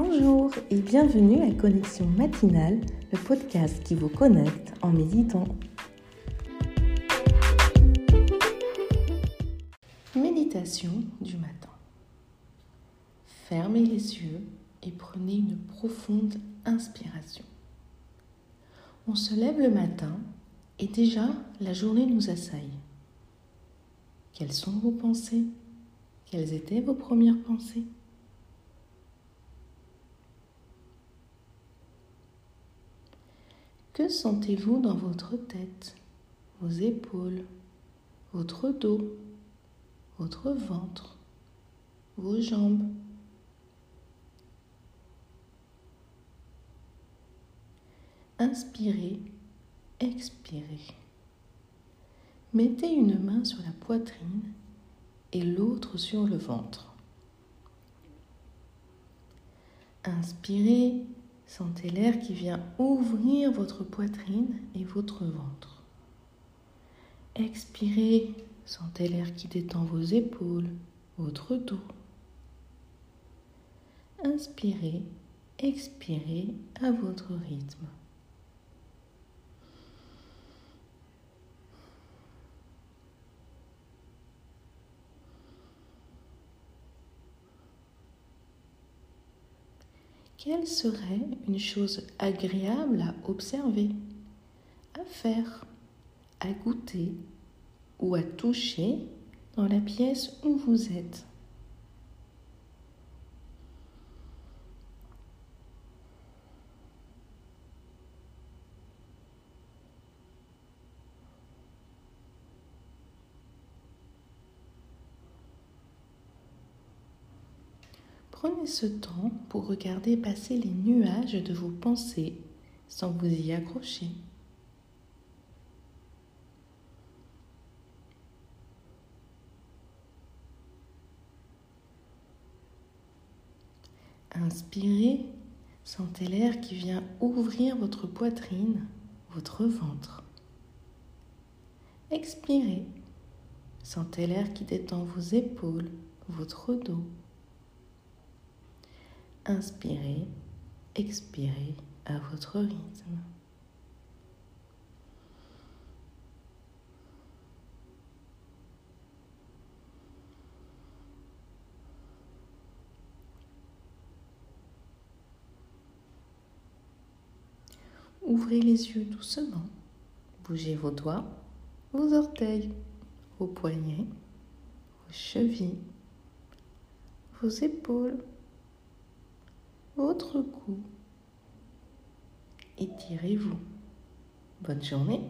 Bonjour et bienvenue à Connexion matinale, le podcast qui vous connecte en méditant. Méditation du matin. Fermez les yeux et prenez une profonde inspiration. On se lève le matin et déjà la journée nous assaille. Quelles sont vos pensées? Quelles étaient vos premières pensées? Que sentez-vous dans votre tête, vos épaules, votre dos, votre ventre, vos jambes? Inspirez, expirez. Mettez une main sur la poitrine et l'autre sur le ventre. Inspirez, sentez l'air qui vient ouvrir votre poitrine et votre ventre. Expirez, sentez l'air qui détend vos épaules, votre dos. Inspirez, expirez à votre rythme. Quelle serait une chose agréable à observer, à faire, à goûter ou à toucher dans la pièce où vous êtes? Prenez ce temps pour regarder passer les nuages de vos pensées sans vous y accrocher. Inspirez, sentez l'air qui vient ouvrir votre poitrine, votre ventre. Expirez, sentez l'air qui détend vos épaules, votre dos. Inspirez, expirez à votre rythme. Ouvrez les yeux doucement. Bougez vos doigts, vos orteils, vos poignets, vos chevilles, vos épaules, votre cou. Étirez-vous. Bonne journée.